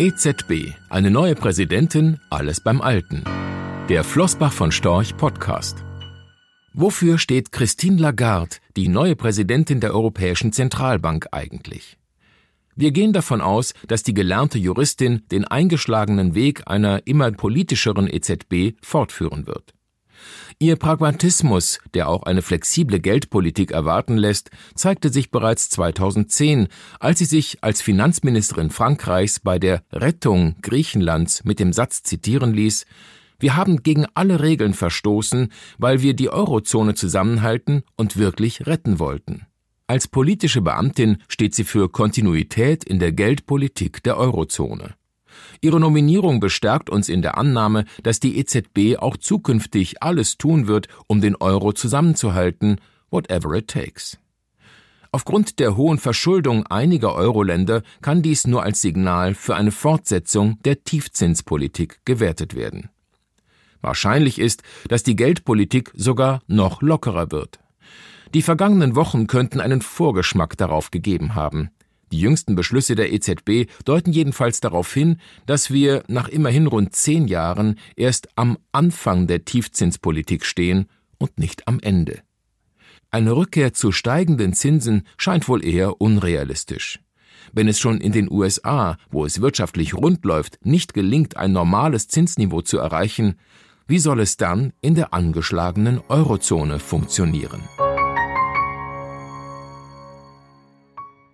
EZB, eine neue Präsidentin, alles beim Alten. Der Flossbach von Storch Podcast. Wofür steht Christine Lagarde, die neue Präsidentin der Europäischen Zentralbank eigentlich? Wir gehen davon aus, dass die gelernte Juristin den eingeschlagenen Weg einer immer politischeren EZB fortführen wird. Ihr Pragmatismus, der auch eine flexible Geldpolitik erwarten lässt, zeigte sich bereits 2010, als sie sich als Finanzministerin Frankreichs bei der Rettung Griechenlands mit dem Satz zitieren ließ Wir haben gegen alle Regeln verstoßen, weil wir die Eurozone zusammenhalten und wirklich retten wollten. Als politische Beamtin steht sie für Kontinuität in der Geldpolitik der Eurozone. Ihre Nominierung bestärkt uns in der Annahme, dass die EZB auch zukünftig alles tun wird, um den Euro zusammenzuhalten, whatever it takes. Aufgrund der hohen Verschuldung einiger Euro-Länder kann dies nur als Signal für eine Fortsetzung der Tiefzinspolitik gewertet werden. Wahrscheinlich ist, dass die Geldpolitik sogar noch lockerer wird. Die vergangenen Wochen könnten einen Vorgeschmack darauf gegeben haben. Die jüngsten Beschlüsse der EZB deuten jedenfalls darauf hin, dass wir nach immerhin rund zehn Jahren erst am Anfang der Tiefzinspolitik stehen und nicht am Ende. Eine Rückkehr zu steigenden Zinsen scheint wohl eher unrealistisch. Wenn es schon in den USA, wo es wirtschaftlich rund läuft, nicht gelingt, ein normales Zinsniveau zu erreichen, wie soll es dann in der angeschlagenen Eurozone funktionieren?